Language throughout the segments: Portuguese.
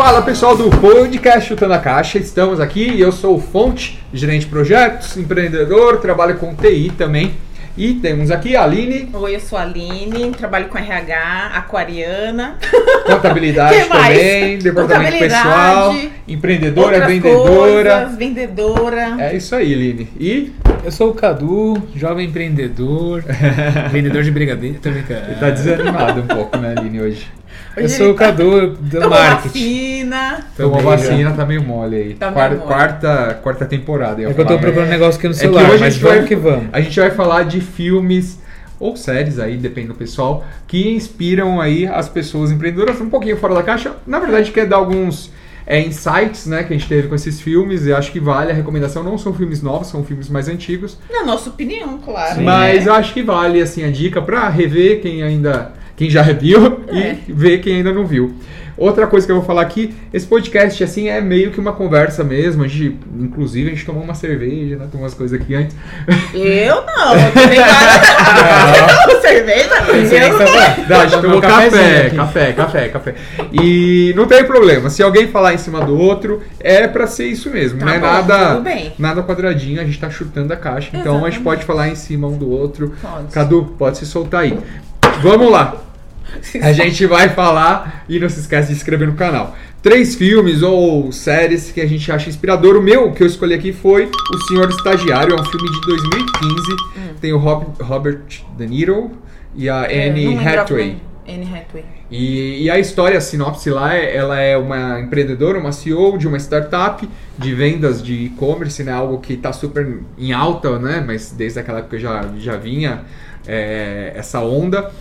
Fala pessoal do podcast Chutando a Caixa, estamos aqui eu sou o Fonte, gerente de projetos, empreendedor, trabalho com TI também. E temos aqui a Aline. Oi, eu sou a Aline, trabalho com RH, aquariana. Contabilidade também, departamento pessoal, empreendedora, vendedora. Coisas, vendedora. É isso aí, Aline. E eu sou o Cadu, jovem empreendedor, vendedor de brigadeiro. Tô brincando. Ele tá desanimado um pouco, né, Aline, hoje? Hoje eu sou o tá Cadu do Tomou marketing. vacina. Tomou vacina, tá meio mole aí. Tá meio quarta, mole. quarta, quarta temporada. É que eu tô procurando um negócio aqui no É que celular, hoje a mas gente vai- que vamos. A gente vai falar de filmes ou séries aí, depende do pessoal, que inspiram aí as pessoas empreendedoras um pouquinho fora da caixa. Na verdade, a gente quer dar alguns é, insights, né, que a gente teve com esses filmes e acho que vale a recomendação. Não são filmes novos, são filmes mais antigos, Na nossa opinião, claro. mas né? eu acho que vale assim a dica pra rever quem ainda quem já reviu É. e ver quem ainda não viu. Outra coisa que eu vou falar aqui, esse podcast assim é meio que uma conversa mesmo. A gente, inclusive, a gente tomou uma cerveja, né? Tomou umas coisas aqui antes. Eu não, eu tô ligada. Cerveja? Eu não. Não, a gente tomou um café, café, café, café. E não tem problema. Se alguém falar em cima do outro, é pra ser isso mesmo. Tá não é bom, nada, tudo bem. nada quadradinho, a gente tá chutando a caixa. Então a gente Exatamente. pode falar em cima um do outro. Pode. Cadu, pode se soltar aí. Vamos lá. A gente vai falar e não se esquece de se inscrever no canal. Três filmes ou séries que a gente acha inspirador. O meu que eu escolhi aqui foi O Senhor Estagiário, é um filme de 2015. Tem o Rob- Robert De Niro e a É, Anne Hathaway. Anne Hathaway. E, e a história, a sinopse lá, é, ela é uma empreendedora, uma CEO de uma startup de vendas de e-commerce, né? Algo que está super em alta, né? Mas desde aquela época já, já vinha é, essa onda.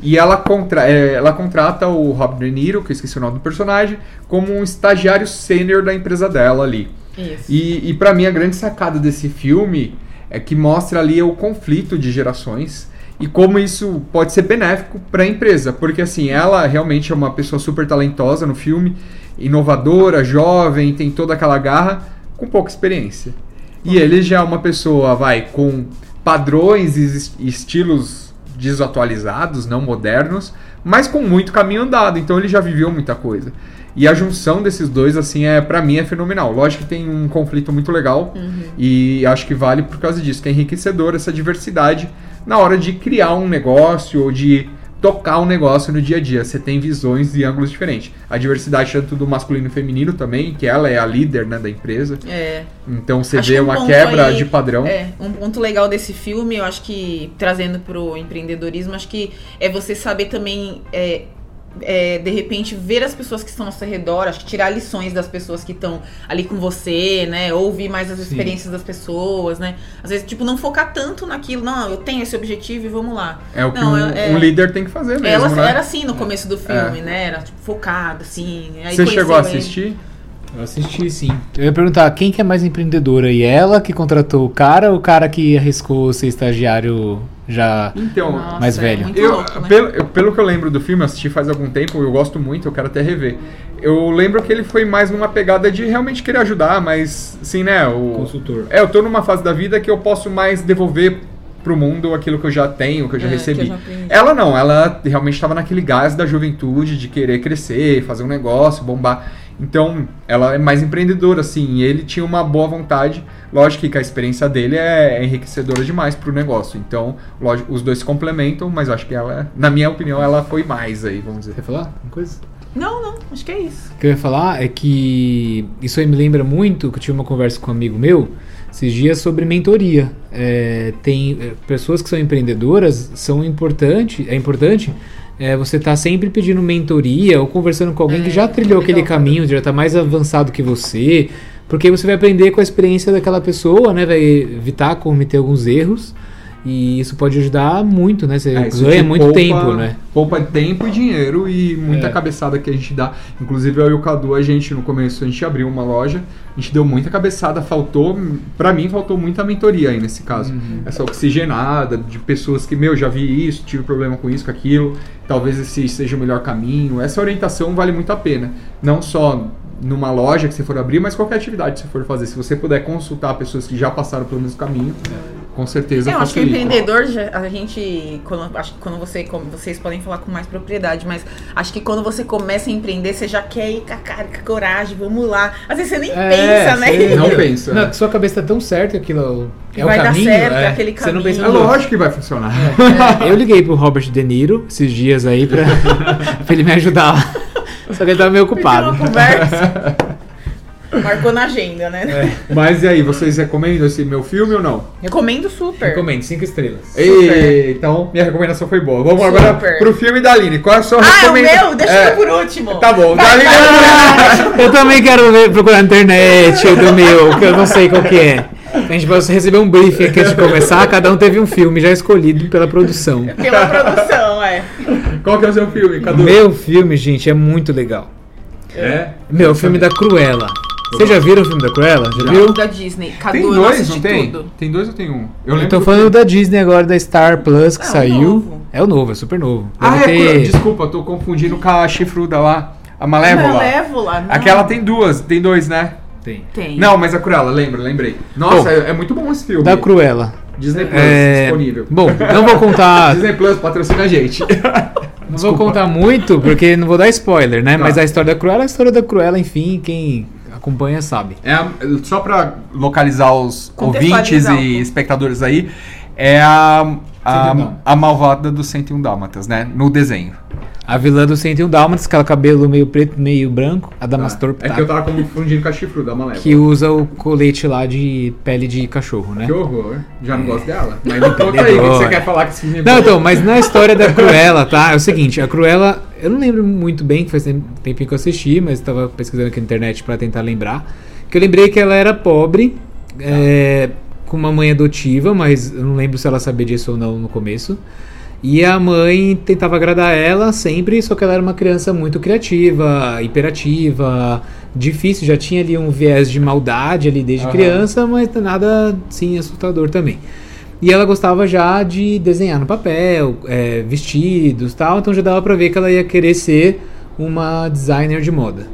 E ela, contra, é, ela contrata o Rob De Niro, que eu esqueci o nome do personagem, como um estagiário sênior da empresa dela ali. Isso. E, e para mim a grande sacada desse filme é que mostra ali o conflito de gerações e como isso pode ser benéfico para a empresa, porque assim, ela realmente é uma pessoa super talentosa no filme, inovadora, jovem, tem toda aquela garra, com pouca experiência. E ele já é uma pessoa, vai, com padrões e es- estilos desatualizados, não modernos, mas com muito caminho andado, então ele já viveu muita coisa. E a junção desses dois, assim, é para mim é fenomenal. Lógico que tem um conflito muito legal e acho que vale por causa disso, que é enriquecedor essa diversidade na hora de criar um negócio ou de tocar um negócio no dia a dia. Você tem visões e ângulos diferentes. A diversidade tanto do masculino e feminino também, que ela é a líder né, da empresa. É. Então você Acho vê que um uma quebra aí- de padrão. É, um ponto legal desse filme, eu acho que trazendo pro empreendedorismo, acho que é você saber também, é, é, de repente, ver as pessoas que estão ao seu redor, acho que tirar lições das pessoas que estão ali com você, né? Ouvir mais as experiências das pessoas, né? Às vezes, tipo, não focar tanto naquilo, não, eu tenho esse objetivo e vamos lá. É o que Não, um, é- um líder tem que fazer mesmo, Ela né? era assim no começo do filme, né? Era tipo, focada, assim. Você chegou a ele. Assistir? Eu assisti sim. Eu ia perguntar, quem que é mais empreendedora? E ela que contratou o cara ou o cara que arriscou ser estagiário já Então, Nossa, mais é velho. muito eu, louco, né? pelo, eu- pelo que eu lembro do filme, eu assisti faz algum tempo, eu gosto muito, eu quero até rever. Eu lembro que ele foi mais numa pegada de realmente querer ajudar, mas, assim, né? O, Consultor. É, eu tô numa fase da vida que eu posso mais devolver pro mundo aquilo que eu já tenho, que eu já É, recebi. eu já ela não, ela realmente estava naquele gás da juventude, de querer crescer, fazer um negócio, bombar. Então, ela é mais empreendedora, assim, e ele tinha uma boa vontade. Lógico que a experiência dele é enriquecedora demais pro negócio. Então, lógico, os dois se complementam, mas acho que ela, na minha opinião, ela foi mais aí, vamos dizer. Quer falar uma coisa? Não, não, acho que é isso. O que eu ia falar é que isso aí me lembra muito que eu tive uma conversa com um amigo meu esses dias sobre mentoria. É, tem é, pessoas que são empreendedoras, são importante, é importante é, você estar sempre pedindo mentoria ou conversando com alguém É, que já trilhou legal. aquele caminho, já está mais avançado que você, porque você vai aprender com a experiência daquela pessoa, né? Vai evitar cometer alguns erros. E isso pode ajudar muito, né? Você É, ganha muito poupa- tempo, né? Poupa tempo e dinheiro e muita É. cabeçada que a gente dá. Inclusive eu e o Cadu, a gente no começo a gente abriu uma loja, a gente deu muita cabeçada, faltou, pra mim faltou muita mentoria aí nesse caso. Uhum. Essa oxigenada de pessoas que, meu, já vi isso, tive problema com isso, com aquilo, talvez esse seja o melhor caminho. Essa orientação vale muito a pena. Não só numa loja que você for abrir, mas qualquer atividade que você for fazer. Se você puder consultar pessoas que já passaram pelo mesmo caminho, com certeza Eu acho que o empreendedor, a gente, quando, acho que quando você, como vocês podem falar com mais propriedade, mas acho que quando você começa a empreender, você já quer ir com a cara, com a coragem, vamos lá. Às vezes você nem É, pensa, né? Não pensa. Não, sua cabeça tá tão certa que aquilo é Vai o dar caminho. certo, é aquele Você não pensa É caminho. lógico que vai funcionar. É, eu liguei pro Robert De Niro esses dias aí pra, pra ele me ajudar. Só que ele tava meio ocupado. uma conversa. Marcou na agenda, né? É. Mas e aí, vocês recomendam esse meu filme ou não? Recomendo super. Recomendo, cinco estrelas. Ei, então minha recomendação foi boa. Vamos Super. agora pro filme da Aline. Qual é a sua Ah, é o recomendação? meu? Deixa É, eu por último. Tá bom, Vai, Aline vai, é Eu também quero ver, procurar na internet do meu, que eu não sei qual que é. A gente vai receber um briefing aqui antes de começar, cada um teve um filme já escolhido pela produção. Pela produção, é. Qual que é o seu filme, O Cadu? meu filme, gente, é muito legal. É? Meu, o filme da Cruella. Vocês já viram o filme da Cruella? Já viu? Da Disney. Cadu, Tem dois, não tem? tudo. Tem dois ou tem um? Eu Eu tô do falando da Disney agora, da Star Plus, que É, o saiu. novo. É o novo, é super novo. Ah, Deve é, ter- desculpa, eu tô confundindo com a chifruda lá. A Malévola. Malévola, não. Aquela tem duas, tem dois, né? Tem. Tem. Não, mas a Cruella, lembra, lembrei. Nossa, Bom, é, é muito bom esse filme. Da Cruella. Disney Plus, É... disponível. Bom, não vou contar. Disney Plus patrocina a gente. Não vou contar muito, porque não vou dar spoiler, né? Tá. Mas a história da Cruella é a história da Cruella, enfim, quem acompanha sabe. É a- só pra localizar os ouvintes e espectadores aí, é a, 101 a, a malvada do 101 Dálmatas, né? No desenho. A vilã do 101 Dálmatas, aquela cabelo meio preto, meio branco, a Damastor é que eu tava confundindo com a chifruda, a Malévola. que usa o colete lá de pele de cachorro, né? Que horror. Já não gosto dela. Mas me conta aí o que você quer falar que esse filme é Não, então, mas na história da Cruella, tá? É o seguinte, a Cruella, eu não lembro muito bem, que faz tem- tempinho que eu assisti, mas estava pesquisando aqui na internet pra tentar lembrar. Que eu lembrei que ela era pobre, é, com uma mãe adotiva, mas eu não lembro se ela sabia disso ou não no começo. E a mãe tentava agradar ela sempre, só que ela era uma criança muito criativa, hiperativa, difícil, já tinha ali um viés de maldade ali desde Aham. criança, mas nada assim assustador também. E ela gostava já de desenhar no papel, é, vestidos tal, então já dava pra ver que ela ia querer ser uma designer de moda.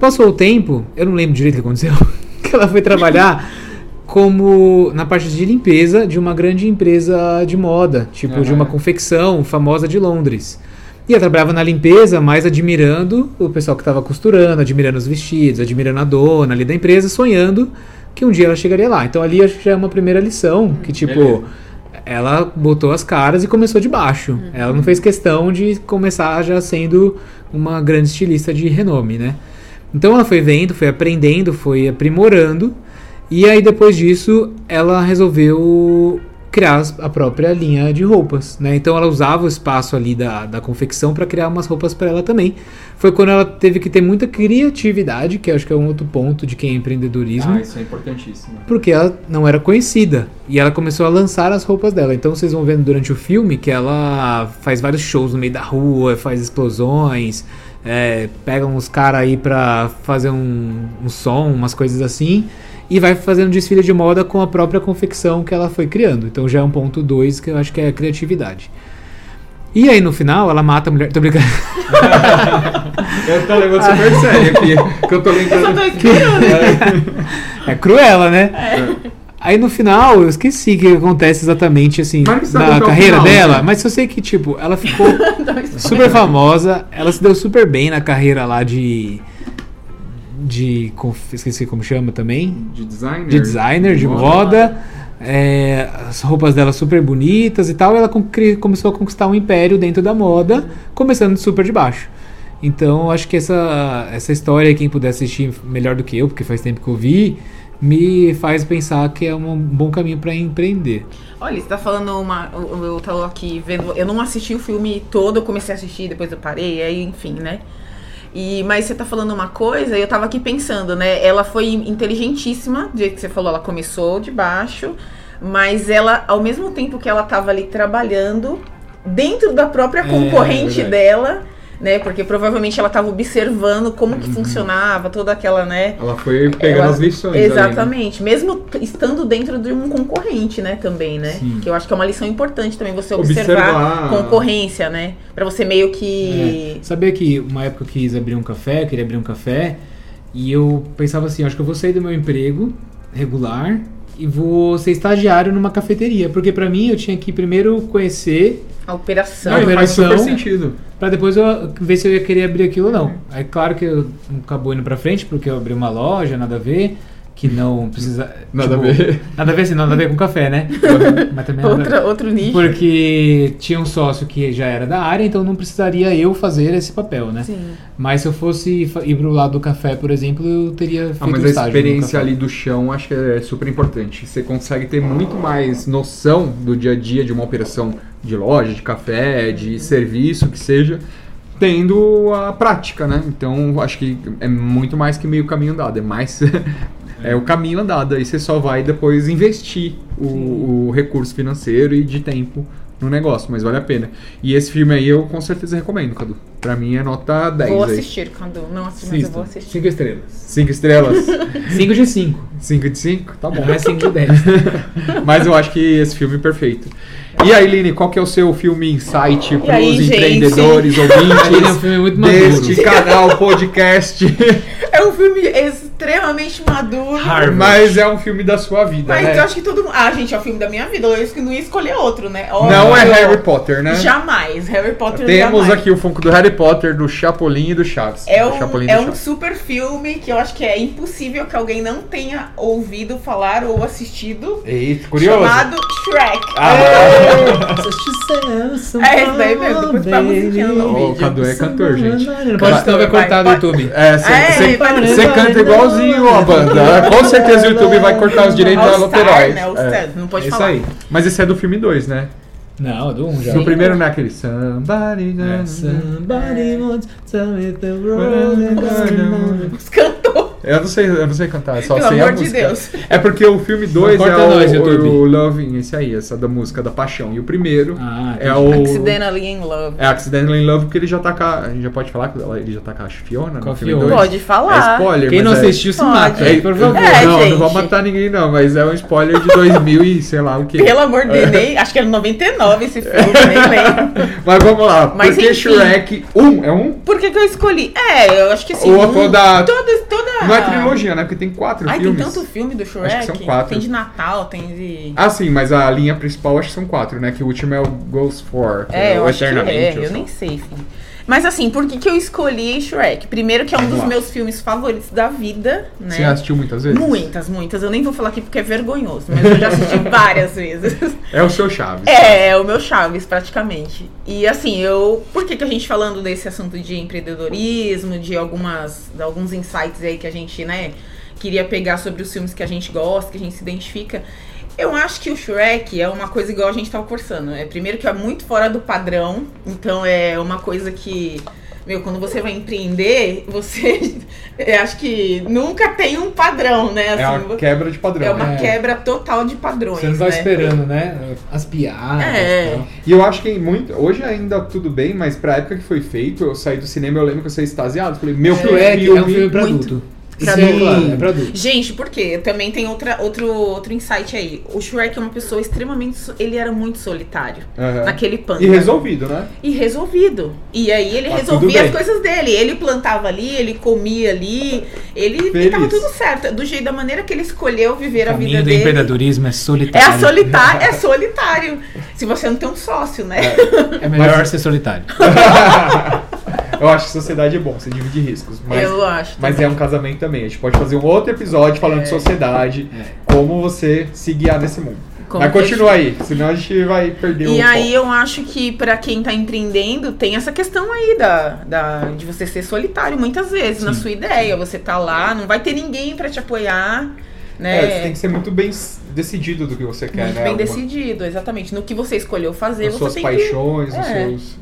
Passou o tempo, eu não lembro direito o que aconteceu, que ela foi trabalhar como na parte de limpeza de uma grande empresa de moda, tipo de Aham. uma confecção famosa de Londres. E ela trabalhava na limpeza, mas admirando o pessoal que estava costurando, admirando os vestidos, admirando a dona ali da empresa, sonhando que um dia ela chegaria lá. Então ali acho que já é uma primeira lição, que tipo, Beleza. ela botou as caras e começou de baixo. Ela não fez questão de começar já sendo uma grande estilista de renome, né? Então ela foi vendo, foi aprendendo, foi aprimorando. E aí depois disso ela resolveu criar a própria linha de roupas, né? Então ela usava o espaço ali da, da confecção para criar umas roupas para ela também. Foi quando ela teve que ter muita criatividade, que acho que é um outro ponto de quem é empreendedorismo Ah, isso é importantíssimo. porque ela não era conhecida e ela começou a lançar as roupas dela. Então vocês vão vendo durante o filme que ela faz vários shows no meio da rua, faz explosões, é, pega uns caras aí pra fazer um, um som, umas coisas assim, e vai fazendo desfile de moda com a própria confecção que ela foi criando. Então já é um ponto 2 que eu acho que é a criatividade. E aí no final ela mata a mulher. Tô brincando. Eu tô levando super sério aqui. Que eu tô Eu só lembrando. tô esperando. É cruela, né? Aí no final, eu esqueci o que acontece exatamente assim na carreira final, dela, né? mas eu sei que, tipo, ela ficou super famosa, ela se deu super bem na carreira lá de. De. esqueci como chama também. De designer. De designer, de moda. é, as roupas dela super bonitas e tal. Ela começou a conquistar um império dentro da moda, começando super de baixo. Então, eu acho que essa, essa história, quem puder assistir melhor do que eu, porque faz tempo que eu vi, me faz pensar que é um bom caminho para empreender. Olha, você tá falando uma. Eu, eu tô aqui vendo. Eu não assisti o filme todo, eu comecei a assistir, depois eu parei, aí, enfim, né? E, mas você tá falando uma coisa, e eu tava aqui pensando, né? Ela foi inteligentíssima, do jeito que você falou, ela começou de baixo, mas ela, ao mesmo tempo que ela tava ali trabalhando, dentro da própria É, concorrente verdade. dela, né? Porque provavelmente ela tava observando como que funcionava toda aquela, né? Ela foi pegando Ela- as lições. ali, né? Exatamente. Mesmo estando dentro de um concorrente, né, também, né? Sim. Que eu acho que é uma lição importante também você observar, Observar. concorrência, né? Pra você meio que É. Sabia que uma época eu quis abrir um café, eu queria abrir um café, e eu pensava assim, acho que eu vou sair do meu emprego regular, e vou ser estagiário numa cafeteria. Porque pra mim eu tinha que primeiro conhecer A operação. Não, faz operação- super sentido. Pra depois eu ver se eu ia querer abrir aquilo ou não. Aí claro que eu acabou indo pra frente, porque eu abri uma loja, nada a ver, que não precisa. Nada tipo, a ver. Nada a ver, assim, nada a ver com café, né? Mas também nada- Outra, outro nicho. Porque tinha um sócio que já era da área, então não precisaria eu fazer esse papel, né? Sim. Mas se eu fosse ir pro lado do café, por exemplo, eu teria feito Ah, mas um a experiência ali do chão acho que é super importante. Você consegue ter muito mais noção do dia a dia de uma operação de loja, de café, de serviço, que seja, tendo a prática, né? Então acho que é muito mais que meio caminho andado, é mais. É o caminho andado, aí você só vai depois investir o, o recurso financeiro e de tempo no negócio, mas vale a pena. E esse filme aí eu com certeza recomendo, Cadu. Pra mim é nota 10 Vou aí. assistir quando. Não assisti, mas eu vou assistir. Cinco estrelas. 5 estrelas? 5 de 5. 5 de 5? Tá bom. Não é 5 de 10. Mas eu acho que esse filme é perfeito. E aí, Line, qual que é o seu filme insight para aí, os gente? empreendedores, Ele é um ouvintes filme muito maduro. deste canal podcast? É um filme extremamente maduro. Harvard. Mas é um filme da sua vida, Mas né? eu acho que todo mundo. Ah, gente, é o filme da minha vida. Eu que não ia escolher outro, né? Não é. Harry Potter, né? Jamais. Harry Potter Temos jamais. aqui o Funko do Harry Potter, do Chapolin e do Chaves. É um, Chapolin é um Chaves. super filme que eu acho que é impossível que alguém não tenha ouvido falar ou assistido. Eita, curioso. Chamado Shrek. Ah, É esse daí mesmo, depois vai assistindo no o vídeo. Cadu é cantor, gente. Pode senão vai Vai, cortar do vai. YouTube. É, você É, canta igualzinho a banda. Com certeza o YouTube vai cortar os direitos All laterais. Né? É. Não pode É isso falar. aí. Mas esse é do filme 2, né? Não, do 1 um já. No primeiro não é aquele Somebody É, Somebody once tell me the Os cantou. Eu não sei, eu não sei cantar, só Pelo sei amor a de música. Deus. É porque o filme 2 é o, nós, YouTube. o Loving, esse aí, essa da música da paixão. E o primeiro Ah, é o Accidentally in Love. é Accidentally in Love porque ele já tá com a, a gente já pode falar que ele já tá com a Fiona Com a no filme Fiona. 2. Pode falar. É spoiler, Quem não é- assistiu se mata, É, por favor. É, não, gente. não vou matar ninguém não, mas é um spoiler de 2000 e sei lá o que. Pelo amor de Deus, nem- acho que era 99 esse filme, nem lembro. Mas vamos lá, Mas porque enfim. Shrek 1 um, é um? Por que, que eu escolhi? É, eu acho que assim. Ou um- toda- toda, toda... Não é trilogia, né? Porque tem quatro Ai, filmes. tem tanto filme do Shrek. Acho que são quatro. Tem de Natal, tem de. Ah, sim, mas a linha principal acho que são quatro, né? Que o último é o Ghost for, que É, eu o acho que Eternamente. é, eu nem sei, enfim. Mas assim, por que, que eu escolhi Shrek? Primeiro que é um Vamos dos lá. meus filmes favoritos da vida, né? Você assistiu muitas vezes? Muitas, muitas. Eu nem vou falar aqui porque é vergonhoso, mas eu já assisti várias vezes. É o seu Chaves. É, é o meu Chaves, praticamente. E assim, eu. Por que, que a gente falando desse assunto de empreendedorismo, de algumas. de alguns insights aí que a gente, né, queria pegar sobre os filmes que a gente gosta, que a gente se identifica. Eu acho que o Shrek é uma coisa igual a gente tava conversando. É primeiro que é muito fora do padrão. Então é uma coisa que. Meu, quando você vai empreender, você. eu acho que nunca tem um padrão, né? É Assim, uma quebra de padrão. é uma? É. quebra total de padrões. Você não vai né? esperando, né? As piadas. É. e eu acho que muito. Hoje ainda tudo bem, mas pra época que foi feito, eu saí do cinema, eu lembro que eu saí extasiado. Falei, meu Shrek é um filme pra muito. adulto. Pra Sim, adulto. claro, é pra adulto. Gente, por quê? Também tem outra, outro, outro insight aí. O Shrek é uma pessoa extremamente. so- Ele era muito solitário. Aham. Naquele pano. E resolvido, né? E resolvido. E aí ele Tá tudo resolvia as coisas dele. Ele plantava ali, ele comia ali. Ele Feliz. e tava tudo certo. Do jeito da maneira que ele escolheu viver O a vida do dele. empreendedorismo é É solitário. a solitário, é solitário. Se você não tem um sócio, né? É melhor ser solitário. Eu acho que sociedade é bom, você divide riscos. Mas, Eu acho. mas é um casamento também. A gente pode fazer um outro episódio falando de sociedade, como você se guiar nesse mundo. Como mas que continua aí, senão a gente vai perder o E aí foco. eu acho que pra quem tá empreendendo, tem essa questão aí da, da, de você ser solitário muitas vezes na sua ideia. Você tá lá, não vai ter ninguém pra te apoiar, né? É, você tem que ser muito bem decidido do que você quer, Muito né? bem Alguma- decidido, exatamente. No que você escolheu fazer, As você suas tem paixões, os É. seus.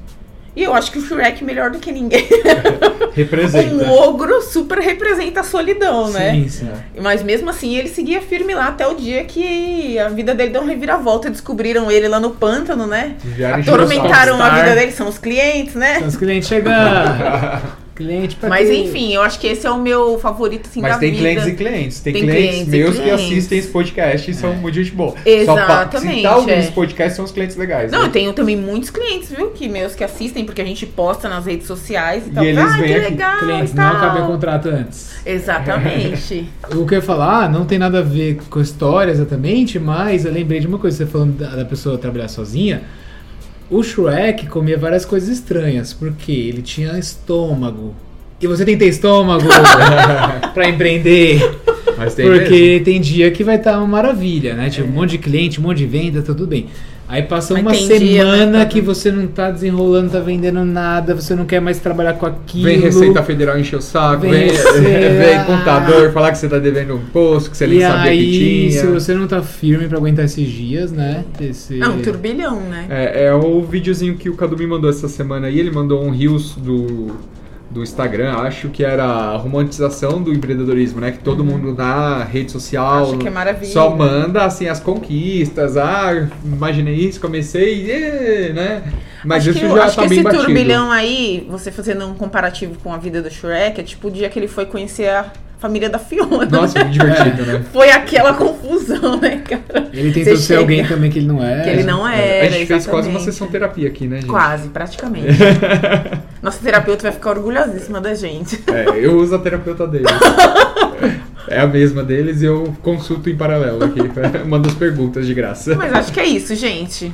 E eu acho que o Shrek, melhor do que ninguém. Representa. Um ogro super representa a solidão, né? Sim, sim. Mas mesmo assim, ele seguia firme lá até o dia que a vida dele deu uma reviravolta. Descobriram ele lá no pântano, né? Atormentaram a vida dele, são os clientes, né? Então, os clientes chegando. Cliente pra Mas ter- enfim, eu acho que esse é o meu favorito, assim, Mas da tem vida. clientes e clientes. Tem, Tem clientes, clientes meus que clientes. assistem esse podcast e são muito gente boa. Só Exatamente, tá ouvindo é. esse podcast, são os clientes legais. Não, né? eu tenho também muitos clientes, viu, que meus que assistem, porque a gente posta nas redes sociais e, E tal. eles ah, que vêm aqui. legal Clientes, não o contrato antes. Exatamente. O que eu ia falar ah, não tem nada a ver com a história exatamente, mas eu lembrei de uma coisa, você falando da, da pessoa trabalhar sozinha. O Shrek comia várias coisas estranhas, porque ele tinha estômago. E você tem que ter estômago pra empreender. Mas tem Porque mesmo. tem dia que vai estar uma maravilha, né? Tipo, um monte de cliente, um monte de venda, tá tudo bem. Aí passa Mas uma dia, semana que você não tá desenrolando, tá vendendo nada, você não quer mais trabalhar com aquilo. Vem Receita Federal encher o saco, Vem vem, vem contador falar que você tá devendo um imposto, que você nem sabia aí, que se tinha. você não tá firme pra aguentar esses dias, né? Esse... É um turbilhão, né? É, é o videozinho que o Cadu me mandou essa semana aí, ele mandou um Reels do, do Instagram, acho que era a romantização do empreendedorismo, né? Que todo mundo na rede social Acho que é maravilha. só manda assim as conquistas, ah, imaginei isso, comecei, e, né? Mas acho isso que, já acho tá que bem esse batido. turbilhão aí, você fazendo um comparativo com a vida do Shrek, é tipo o dia que ele foi conhecer a família da Fiona. Nossa, muito divertido, né? Foi aquela confusão, né, cara? Ele tentou Você ser chega- alguém também que ele não é. Que ele não era. a gente fez quase uma exatamente. sessão terapia aqui, né, gente? Quase, praticamente. Nossa terapeuta vai ficar orgulhosíssima da gente. É, eu uso a terapeuta deles. É a mesma deles e eu consulto em paralelo aqui. Mando as perguntas de graça. Mas acho que é isso, gente.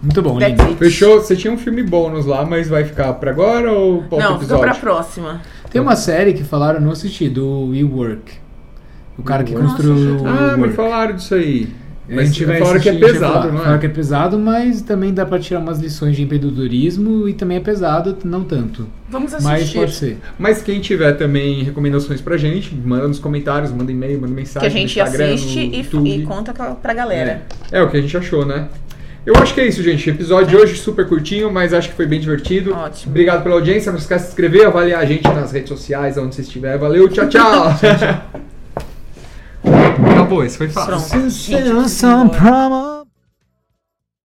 Muito bom, That's lindo. it. Fechou? Você tinha um filme bônus lá, mas vai ficar pra agora ou pra outro Não, fica pra próxima. Tem uma série que falaram, não assisti, do WeWork. O cara que Nossa, construiu o Ah, me falaram disso aí. A Mas gente vai falaram que é a pesado, não é? que é pesado, mas também dá pra tirar umas lições de empreendedorismo e também é pesado, não tanto. Vamos Mas assistir. pode ser. Mas quem tiver também recomendações pra gente, manda nos comentários, manda e-mail, manda que mensagem a gente assiste no e, e conta pra galera. É, é o que a gente achou, né? Eu acho que é isso, gente. Episódio de hoje super curtinho, mas acho que foi bem divertido. Ótimo. Obrigado pela audiência. Não esquece de se inscrever, avaliar a gente nas redes sociais, onde você estiver. Valeu, tchau, tchau. Acabou, esse foi fácil. Pronto. Promise.